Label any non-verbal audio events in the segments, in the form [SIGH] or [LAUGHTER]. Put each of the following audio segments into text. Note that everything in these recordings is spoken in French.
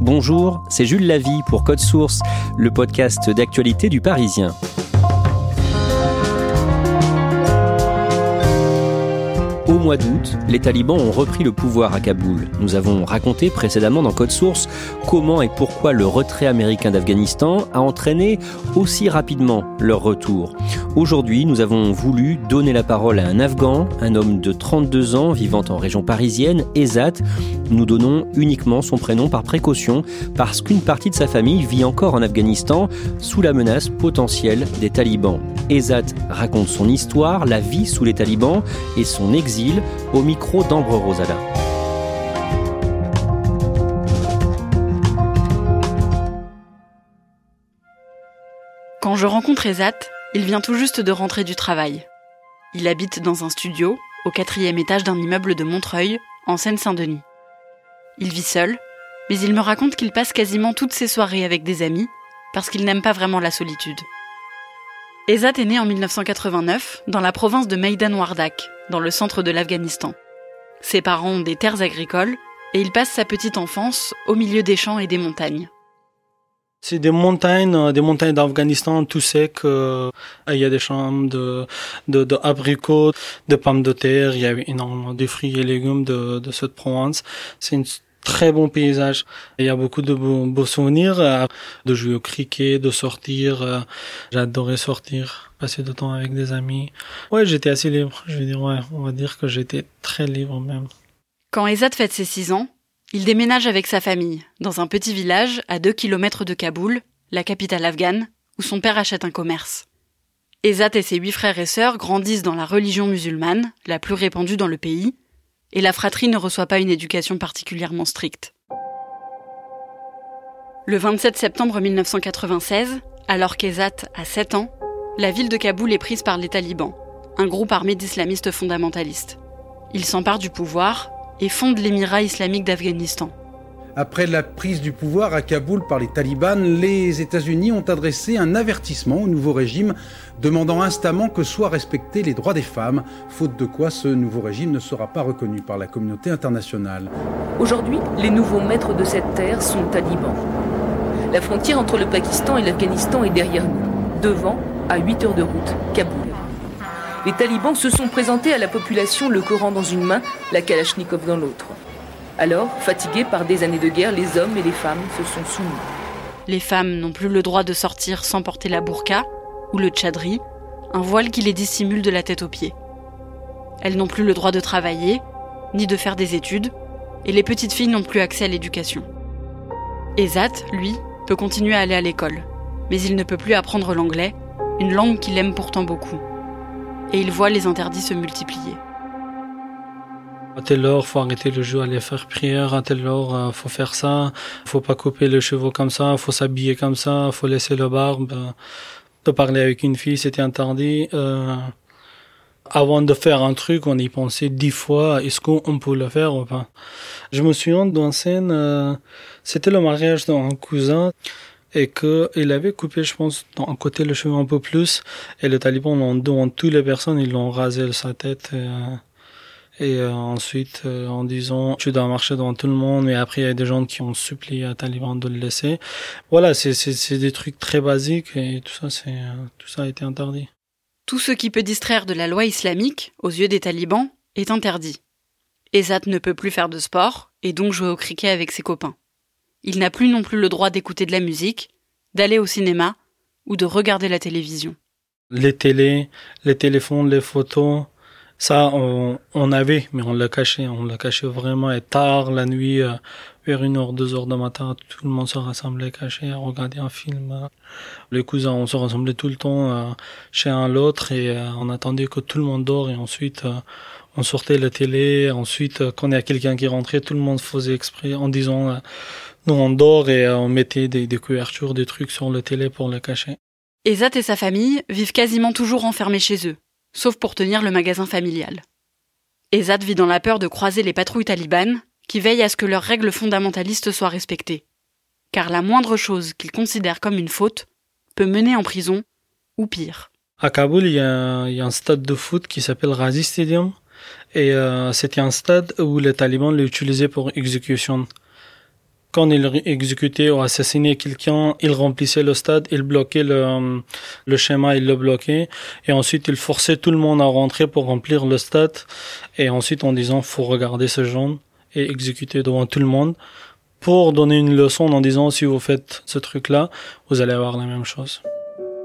Bonjour, c'est Jules Lavie pour Code Source, le podcast d'actualité du Parisien. Au mois d'août, les talibans ont repris le pouvoir à Kaboul. Nous avons raconté précédemment dans Code Source comment et pourquoi le retrait américain d'Afghanistan a entraîné aussi rapidement leur retour. Aujourd'hui, nous avons voulu donner la parole à un Afghan, un homme de 32 ans vivant en région parisienne, Ezat. Nous donnons uniquement son prénom par précaution parce qu'une partie de sa famille vit encore en Afghanistan sous la menace potentielle des talibans. Ezat raconte son histoire, la vie sous les talibans et son exil au micro d'Ambre Rosada. Quand je rencontre Ezat, il vient tout juste de rentrer du travail. Il habite dans un studio, au quatrième étage d'un immeuble de Montreuil, en Seine-Saint-Denis. Il vit seul, mais il me raconte qu'il passe quasiment toutes ses soirées avec des amis, parce qu'il n'aime pas vraiment la solitude. Ezat est né en 1989 dans la province de Maidan Wardak, dans le centre de l'Afghanistan. Ses parents ont des terres agricoles et il passe sa petite enfance au milieu des champs et des montagnes. C'est des montagnes, euh, des montagnes d'Afghanistan tout sec. Euh, il y a des champs de, de, de, abricots, de pommes de terre. Il y a énormément de fruits et légumes de, de cette province. C'est très bon paysage. Il y a beaucoup de beaux, souvenirs, euh, de jouer au cricket, de sortir. J'adorais sortir, passer du temps avec des amis. Ouais, j'étais assez libre. Je veux dire, ouais, on va dire que j'étais très libre même. Quand Ezad fête ses 6 ans, il déménage avec sa famille, dans un petit village à 2 km de Kaboul, la capitale afghane, où son père achète un commerce. Ezat et ses huit frères et sœurs grandissent dans la religion musulmane, la plus répandue dans le pays, et la fratrie ne reçoit pas une éducation particulièrement stricte. Le 27 septembre 1996, alors qu'Ezat a 7 ans, la ville de Kaboul est prise par les talibans, un groupe armé d'islamistes fondamentalistes. Ils s'emparent du pouvoir et fonde l'Émirat islamique d'Afghanistan. Après la prise du pouvoir à Kaboul par les talibans, les États-Unis ont adressé un avertissement au nouveau régime demandant instamment que soient respectés les droits des femmes, faute de quoi ce nouveau régime ne sera pas reconnu par la communauté internationale. Aujourd'hui, les nouveaux maîtres de cette terre sont talibans. La frontière entre le Pakistan et l'Afghanistan est derrière nous, devant, à 8 heures de route, Kaboul. Les talibans se sont présentés à la population le Coran dans une main, la Kalachnikov dans l'autre. Alors, fatigués par des années de guerre, les hommes et les femmes se sont soumis. Les femmes n'ont plus le droit de sortir sans porter la burqa ou le tchadri, un voile qui les dissimule de la tête aux pieds. Elles n'ont plus le droit de travailler, ni de faire des études, et les petites filles n'ont plus accès à l'éducation. Ezat, lui, peut continuer à aller à l'école, mais il ne peut plus apprendre l'anglais, une langue qu'il aime pourtant beaucoup et il voit les interdits se multiplier. À telle heure, faut arrêter le jeu, aller faire prière. À telle heure, euh, faut faire ça. Faut pas couper les cheveux comme ça. Faut s'habiller comme ça. Faut laisser le barbe. De parler avec une fille, c'était interdit. Euh, avant de faire un truc, on y pensait dix fois. Est-ce qu'on peut le faire ou pas? Je me souviens d'une scène. Euh, c'était le mariage d'un cousin et que il avait coupé, je pense, d'un côté le cheveu un peu plus, et les talibans, devant toutes les personnes, ils l'ont rasé sa tête. Et, et euh, ensuite, euh, en disant, tu dois marcher devant tout le monde, mais après, il y a des gens qui ont supplié à Taliban de le laisser. Voilà, c'est, des trucs très basiques, et tout ça, c'est, tout ça a été interdit. Tout ce qui peut distraire de la loi islamique, aux yeux des talibans, est interdit. Ezat ne peut plus faire de sport et donc jouer au cricket avec ses copains. Il n'a plus non plus le droit d'écouter de la musique, d'aller au cinéma ou de regarder la télévision. Les télés, les téléphones, les photos, ça on, avait, mais on l'a caché. On l'a caché vraiment et tard la nuit, euh, vers une heure, deux heures du matin, tout le monde se rassemblait caché regarder un film. Les cousins, on se rassemblait tout le temps euh, chez un l'autre et euh, on attendait que tout le monde dort et ensuite on sortait la télé. Ensuite, quand il y a quelqu'un qui rentrait, tout le monde faisait exprès en disant nous on dort et on mettait des, des couvertures, des trucs sur la télé pour le cacher. Ezat et sa famille vivent quasiment toujours enfermés chez eux, sauf pour tenir le magasin familial. Ezat vit dans la peur de croiser les patrouilles talibanes qui veillent à ce que leurs règles fondamentalistes soient respectées. Car la moindre chose qu'ils considèrent comme une faute peut mener en prison, ou pire. À Kaboul, il y, a, un stade de foot qui s'appelle Razi Stadium. Et euh, c'était un stade où les talibans l'utilisaient pour exécution quand il exécutait ou assassinait quelqu'un, il remplissait le stade, il bloquait le, le schéma, il le bloquait, et ensuite il forçait tout le monde à rentrer pour remplir le stade, et ensuite en disant faut regarder ce jaune et exécuter devant tout le monde pour donner une leçon en disant si vous faites ce truc-là, vous allez avoir la même chose.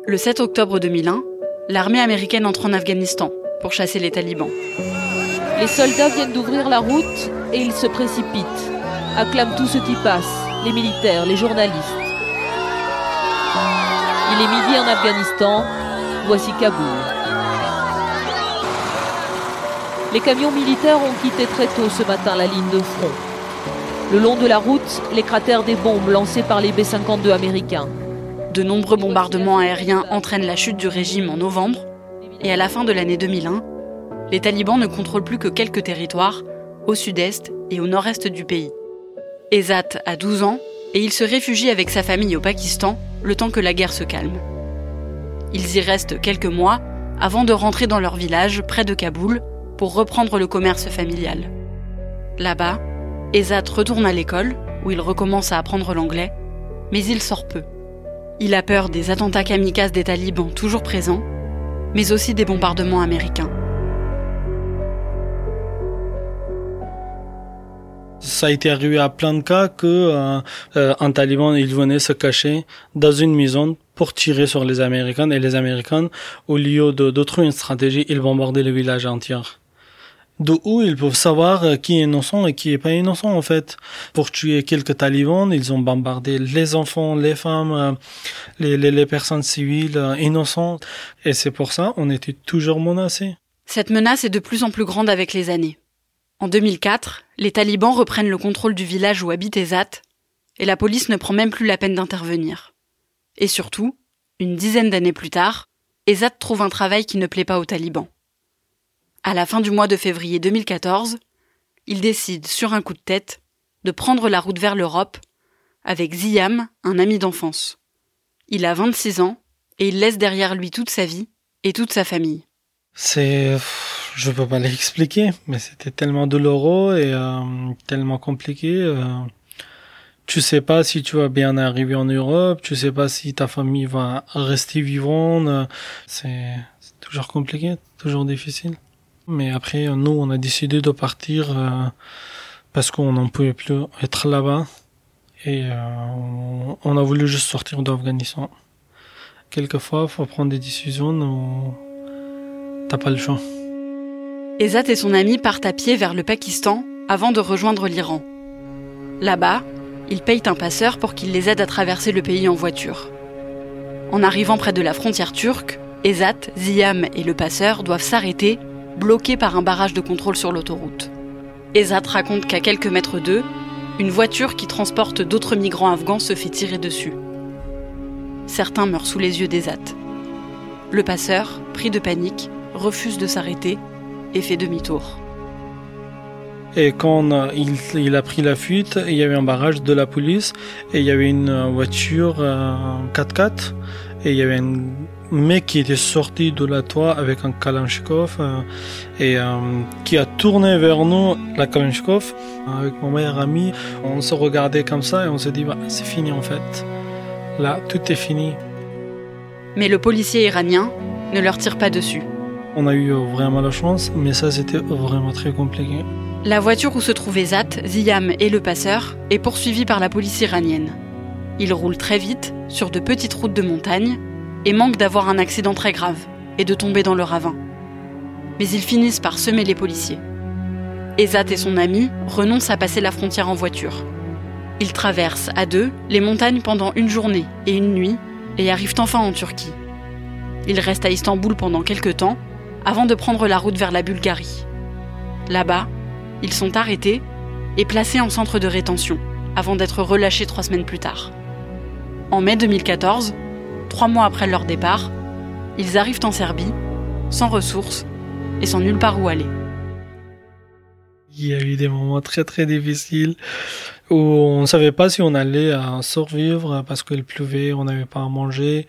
Le 7 octobre 2001, l'armée américaine entre en Afghanistan pour chasser les talibans. Les soldats viennent d'ouvrir la route et ils se précipitent acclament tout ce qui passe, les militaires, les journalistes. Il est midi en Afghanistan, voici Kaboul. Les camions militaires ont quitté très tôt ce matin la ligne de front. Le long de la route, les cratères des bombes lancées par les B-52 américains. De nombreux bombardements aériens entraînent la chute du régime en novembre, et à la fin de l'année 2001, les talibans ne contrôlent plus que quelques territoires au sud-est et au nord-est du pays. Ezat a 12 ans et il se réfugie avec sa famille au Pakistan le temps que la guerre se calme. Ils y restent quelques mois avant de rentrer dans leur village près de Kaboul pour reprendre le commerce familial. Là-bas, Ezat retourne à l'école où il recommence à apprendre l'anglais, mais il sort peu. Il a peur des attentats kamikazes des talibans toujours présents, mais aussi des bombardements américains. Ça a été arrivé à plein de cas que euh, euh, un taliban il venait se cacher dans une maison pour tirer sur les Américains et les Américains au lieu de, trouver une stratégie ils bombardaient le village entier. De où ils peuvent savoir euh, qui est innocent et qui est pas innocent en fait. Pour tuer quelques talibans, ils ont bombardé les enfants, les femmes, les, les, les personnes civiles innocentes. Et c'est pour ça on était toujours menacés. Cette menace est de plus en plus grande avec les années. En 2004, les talibans reprennent le contrôle du village où habite Ezat, et la police ne prend même plus la peine d'intervenir. Et surtout, une dizaine d'années plus tard, Ezat trouve un travail qui ne plaît pas aux talibans. À la fin du mois de février 2014, il décide, sur un coup de tête, de prendre la route vers l'Europe avec Ziam, un ami d'enfance. Il a 26 ans et il laisse derrière lui toute sa vie et toute sa famille. C'est je peux pas [LAUGHS] l'expliquer, mais c'était tellement douloureux et euh, tellement compliqué. Euh, tu sais pas si tu vas bien arriver en Europe, tu sais pas si ta famille va rester vivante. Euh, c'est toujours compliqué, toujours difficile. Mais après, nous, on a décidé de partir parce qu'on n'en pouvait plus être là-bas. Et on, on, a voulu juste sortir d'Afghanistan. Quelquefois, faut prendre des décisions t'as pas le choix. Ezat et son ami partent à pied vers le Pakistan avant de rejoindre l'Iran. Là-bas, ils payent un passeur pour qu'il les aide à traverser le pays en voiture. En arrivant près de la frontière turque, Ezat, Ziam et le passeur doivent s'arrêter, bloqués par un barrage de contrôle sur l'autoroute. Ezat raconte qu'à quelques mètres d'eux, une voiture qui transporte d'autres migrants afghans se fait tirer dessus. Certains meurent sous les yeux d'Ezat. Le passeur, pris de panique, refuse de s'arrêter et fait demi-tour. Et quand il, il, a pris la fuite, il y avait un barrage de la police et il y avait une voiture 4x4 et il y avait un mec qui était sorti de la toit avec un Kalashnikov euh, et euh, qui a tourné vers nous la Kalashnikov avec mon meilleur ami. On se regardait comme ça et on s'est dit bah, c'est fini en fait. Là, tout est fini. Mais le policier iranien ne leur tire pas dessus. On a eu vraiment la chance, mais ça c'était vraiment très compliqué. La voiture où se trouvaient Zat, Ziyam et le passeur est poursuivie par la police iranienne. Ils roulent très vite sur de petites routes de montagne et manquent d'avoir un accident très grave et de tomber dans le ravin. Mais ils finissent par semer les policiers. Ezat et son ami renoncent à passer la frontière en voiture. Ils traversent à deux les montagnes pendant une journée et une nuit et arrivent enfin en Turquie. Ils restent à Istanbul pendant quelques temps avant de prendre la route vers la Bulgarie. Là-bas, ils sont arrêtés et placés en centre de rétention avant d'être relâchés trois semaines plus tard. En mai 2014, trois mois après leur départ, ils arrivent en Serbie, sans ressources et sans nulle part où aller. Il y a eu des moments très très difficiles où on ne savait pas si on allait survivre parce qu'il pleuvait, on n'avait pas à manger.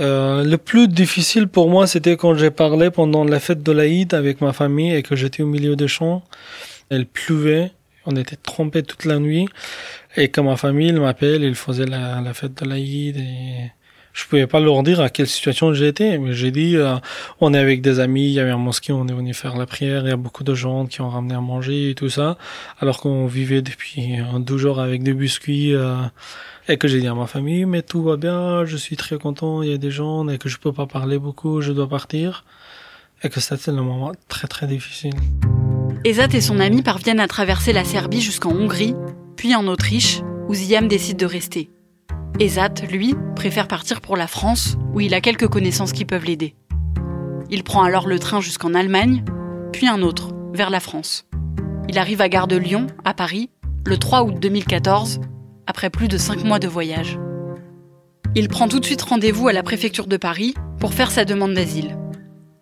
Euh, le plus difficile pour moi, c'était quand j'ai parlé pendant la fête de l'Aïd avec ma famille et que j'étais au milieu des champs. Elle pleuvait, on était trompés toute la nuit. Et quand ma famille m'appelle, il faisait la, la fête de l'Aïd et je pouvais pas leur dire à quelle situation j'étais, mais j'ai dit, euh, on est avec des amis, il y avait un mosquée, on est venu faire la prière, il y a beaucoup de gens qui ont ramené à manger et tout ça, alors qu'on vivait depuis un 12 jours avec des biscuits, euh, et que j'ai dit à ma famille, mais tout va bien, je suis très content, il y a des gens, et que je peux pas parler beaucoup, je dois partir, et que c'était le moment très très difficile. Ezat et son ami parviennent à traverser la Serbie jusqu'en Hongrie, puis en Autriche, où Ziam décide de rester. Ezat, lui, préfère partir pour la France, où il a quelques connaissances qui peuvent l'aider. Il prend alors le train jusqu'en Allemagne, puis un autre, vers la France. Il arrive à Gare de Lyon, à Paris, le 3 août 2014, après plus de 5 mois de voyage. Il prend tout de suite rendez-vous à la préfecture de Paris pour faire sa demande d'asile.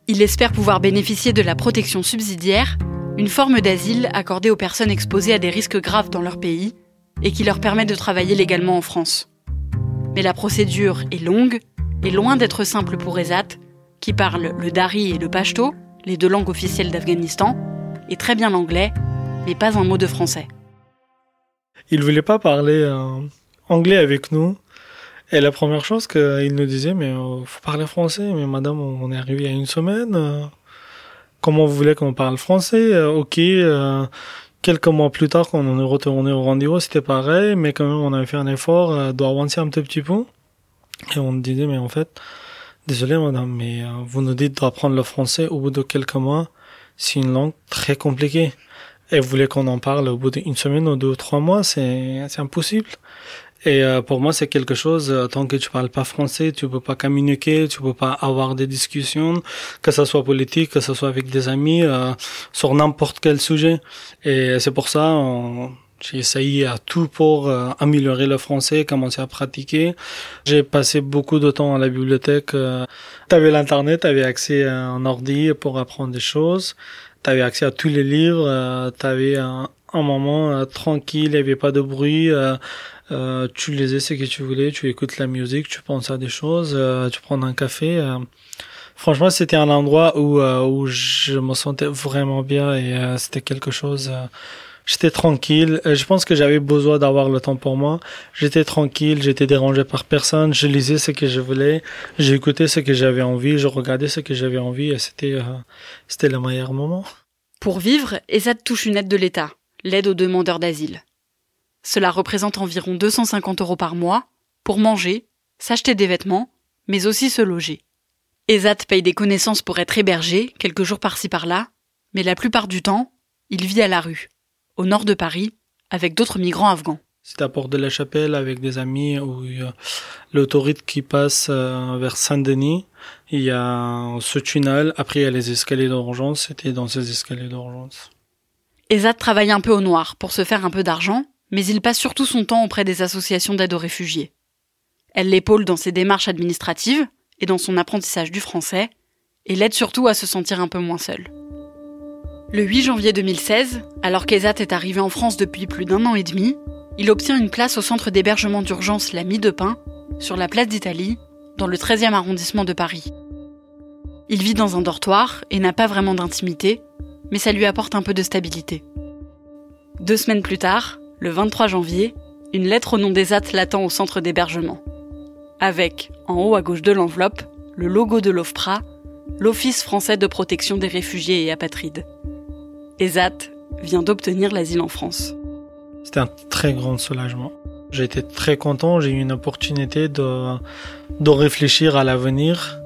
Il espère pouvoir bénéficier de la protection subsidiaire, une forme d'asile accordée aux personnes exposées à des risques graves dans leur pays et qui leur permet de travailler légalement en France. Mais la procédure est longue et loin d'être simple pour Ezat, qui parle le dari et le pashto, les deux langues officielles d'Afghanistan, et très bien l'anglais, mais pas un mot de français. Il voulait pas parler euh, anglais avec nous. Et la première chose qu'il nous disait, mais euh, faut parler français. Mais madame, on est arrivé il y a une semaine. Euh, comment vous voulez qu'on parle français Ok, quelques mois plus tard, quand on est retourné au rendez-vous, c'était pareil, mais quand même, on avait fait un effort euh, d'avancer un tout petit peu. Et on disait, mais en fait, désolé madame, mais euh, vous nous dites d'apprendre le français au bout de quelques mois. C'est une langue très compliquée. Et vous voulez qu'on en parle au bout d'une semaine ou deux ou trois mois, c'est, c'est impossible. Et euh, pour moi, c'est quelque chose, euh, tant que tu parles pas français, tu peux pas communiquer, tu peux pas avoir des discussions, que ce soit politique, que ce soit avec des amis, euh, sur n'importe quel sujet. Et c'est pour ça, j'ai essayé à tout pour améliorer le français, commencer à pratiquer. J'ai passé beaucoup de temps à la bibliothèque. tu avais l'internet, tu avais accès à un ordi pour apprendre des choses. Tu avais accès à tous les livres, tu avais un, un moment tranquille, il n'y avait pas de bruit. Euh, tu lisais ce que tu voulais, tu écoutes la musique, tu penses à des choses, euh, tu prends un café. Euh. Franchement, c'était un endroit où où je me sentais vraiment bien et c'était quelque chose. J'étais tranquille. Je pense que j'avais besoin d'avoir le temps pour moi. J'étais tranquille, j'étais dérangé par personne. Je lisais ce que je voulais, j'écoutais ce que j'avais envie, je regardais ce que j'avais envie et c'était c'était le meilleur moment. Pour vivre, ESAD touche une aide de l'État, l'aide aux demandeurs d'asile. Cela représente environ 250 euros par mois pour manger, s'acheter des vêtements, mais aussi se loger. Ezat paye des connaissances pour être hébergé, quelques jours par-ci par-là, mais la plupart du temps, il vit à la rue, au nord de Paris, avec d'autres migrants afghans. C'est à Porte de la Chapelle avec des amis où il y a l'autoroute qui passe euh, vers Saint-Denis. Il y a ce tunnel, après il y a les escaliers d'urgence, c'était dans ces escaliers d'urgence. Ezat travaille un peu au noir pour se faire un peu d'argent, mais il passe surtout son temps auprès des associations d'aide aux réfugiés. Elle l'épaule dans ses démarches administratives et dans son apprentissage du français, et l'aide surtout à se sentir un peu moins seule. Le 8 janvier 2016, alors qu'Ezat est arrivé en France depuis plus d'un an et demi, il obtient une place au centre d'hébergement d'urgence La Mie de Pin, sur la place d'Italie, dans le 13e arrondissement de Paris. Il vit dans un dortoir et n'a pas vraiment d'intimité, mais ça lui apporte un peu de stabilité. Deux semaines plus tard, le 23 janvier, une lettre au nom des AT l'attend au centre d'hébergement. Avec, en haut à gauche de l'enveloppe, le logo de l'OFPRA, l'Office français de protection des réfugiés et apatrides. ESAT vient d'obtenir l'asile en France. C'était un très grand soulagement. J'ai été très content, j'ai eu une opportunité de, de réfléchir à l'avenir,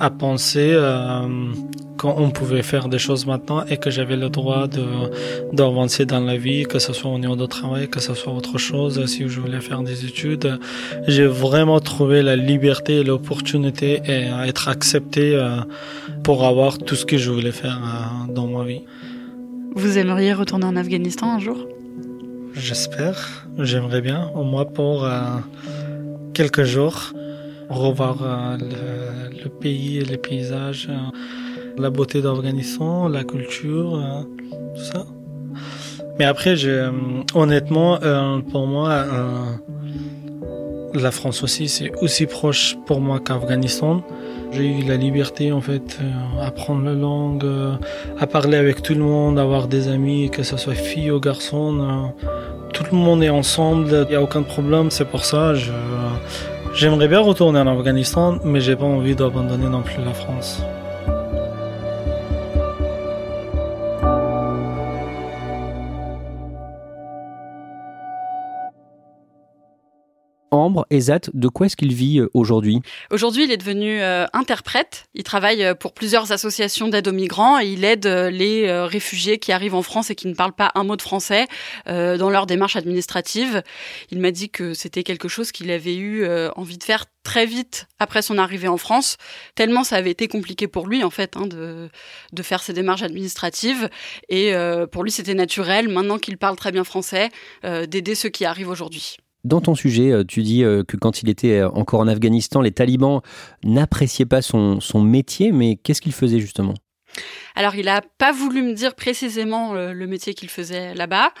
à penser euh, qu'on pouvait faire des choses maintenant et que j'avais le droit de d'avancer dans la vie, que ce soit au niveau de travail, que ce soit autre chose, si je voulais faire des études. J'ai vraiment trouvé la liberté et l'opportunité et à être accepté euh, pour avoir tout ce que je voulais faire euh, dans ma vie. Vous aimeriez retourner en Afghanistan un jour? J'espère, j'aimerais bien, au moins pour euh, quelques jours, revoir euh, le, le, pays, les paysages, euh, la beauté d'Afghanistan, la culture, tout ça. Mais après, je, honnêtement, pour moi, la France aussi, c'est aussi proche pour moi qu'Afghanistan. J'ai eu la liberté en fait à apprendre la langue, à parler avec tout le monde, avoir des amis, que ce soit filles ou garçons tout le monde est ensemble, il n'y a aucun problème, c'est pour ça. Je, j'aimerais bien retourner en Afghanistan, mais j'ai pas envie d'abandonner non plus la France. Ambre, Ezat, de quoi est-ce qu'il vit euh, aujourd'hui? Aujourd'hui, il est devenu euh, interprète. Il travaille euh, pour plusieurs associations d'aide aux migrants et il aide les réfugiés qui arrivent en France et qui ne parlent pas un mot de français dans leur démarche administrative. Il m'a dit que c'était quelque chose qu'il avait eu envie de faire très vite après son arrivée en France, tellement ça avait été compliqué pour lui en fait hein, de faire ses démarches administratives. Et pour lui, c'était naturel, maintenant qu'il parle très bien français, d'aider ceux qui arrivent aujourd'hui. Dans ton sujet, euh, tu dis euh, que quand il était euh, encore en Afghanistan, les talibans n'appréciaient pas son, son métier, mais qu'est-ce qu'il faisait justement? Alors, il n'a pas voulu me dire précisément le, le métier qu'il faisait là-bas,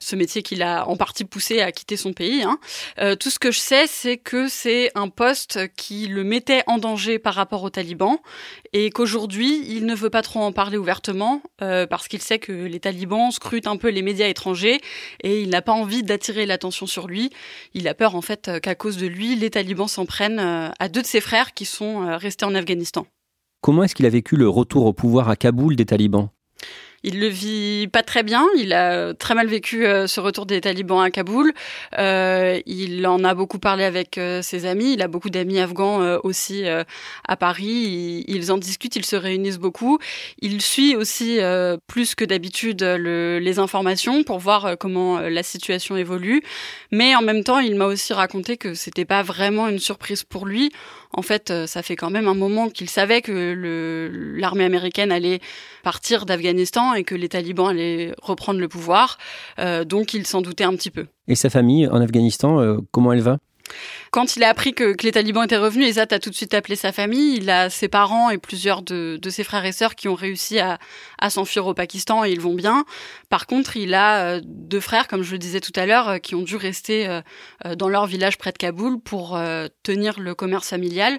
ce métier qu'il a en partie poussé à quitter son pays. Hein. Euh, tout ce que je sais, c'est que c'est un poste qui le mettait en danger par rapport aux talibans et qu'aujourd'hui, il ne veut pas trop en parler ouvertement euh, parce qu'il sait que les talibans scrutent un peu les médias étrangers et il n'a pas envie d'attirer l'attention sur lui. Il a peur en fait qu'à cause de lui, les talibans s'en prennent à deux de ses frères qui sont restés en Afghanistan. Comment est-ce qu'il a vécu le retour au pouvoir à Kaboul des talibans? Il le vit pas très bien. Il a très mal vécu euh, ce retour des talibans à Kaboul. Euh, il en a beaucoup parlé avec euh, ses amis. Il a beaucoup d'amis afghans euh, aussi euh, à Paris. Ils, en discutent, ils se réunissent beaucoup. Il suit aussi euh, plus que d'habitude le, les informations pour voir comment la situation évolue. Mais en même temps, il m'a aussi raconté que c'était pas vraiment une surprise pour lui. En fait, ça fait quand même un moment qu'il savait que l'armée américaine allait partir d'Afghanistan et que les talibans allaient reprendre le pouvoir. Euh, donc il s'en doutait un petit peu. Et sa famille en Afghanistan, euh, comment elle va? Quand il a appris que, les talibans étaient revenus, Ezat a tout de suite appelé sa famille. Il a ses parents et plusieurs de, ses frères et sœurs qui ont réussi à, s'enfuir au Pakistan et ils vont bien. Par contre, il a euh, deux frères, comme je le disais tout à l'heure, euh, qui ont dû rester euh, dans leur village près de Kaboul pour tenir le commerce familial.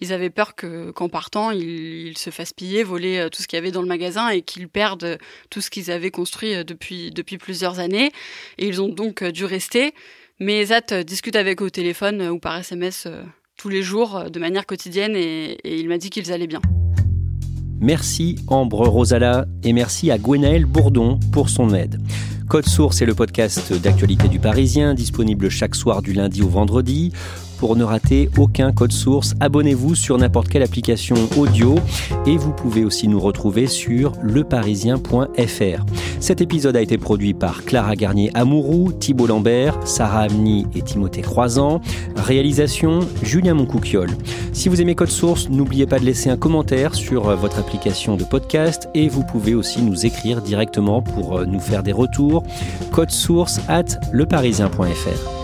Ils avaient peur que, qu'en partant, ils, ils, se fassent piller, voler tout ce qu'il y avait dans le magasin et qu'ils perdent tout ce qu'ils avaient construit depuis, depuis plusieurs années. Et ils ont donc dû rester. Mais Zat discute avec eux au téléphone ou par SMS tous les jours de manière quotidienne et, et il m'a dit qu'ils allaient bien. Merci Ambre Rosala et merci à Gwenaël Bourdon pour son aide. Code Source est le podcast d'actualité du Parisien, disponible chaque soir du lundi au vendredi. Pour ne rater aucun code source, abonnez-vous sur n'importe quelle application audio et vous pouvez aussi nous retrouver sur leparisien.fr. Cet épisode a été produit par Clara Garnier Amourou, Thibault Lambert, Sarah Amni et Timothée Croisant. Réalisation Julien Moncouquiole. Si vous aimez Code Source, n'oubliez pas de laisser un commentaire sur votre application de podcast et vous pouvez aussi nous écrire directement pour nous faire des retours. Code source at leparisien.fr.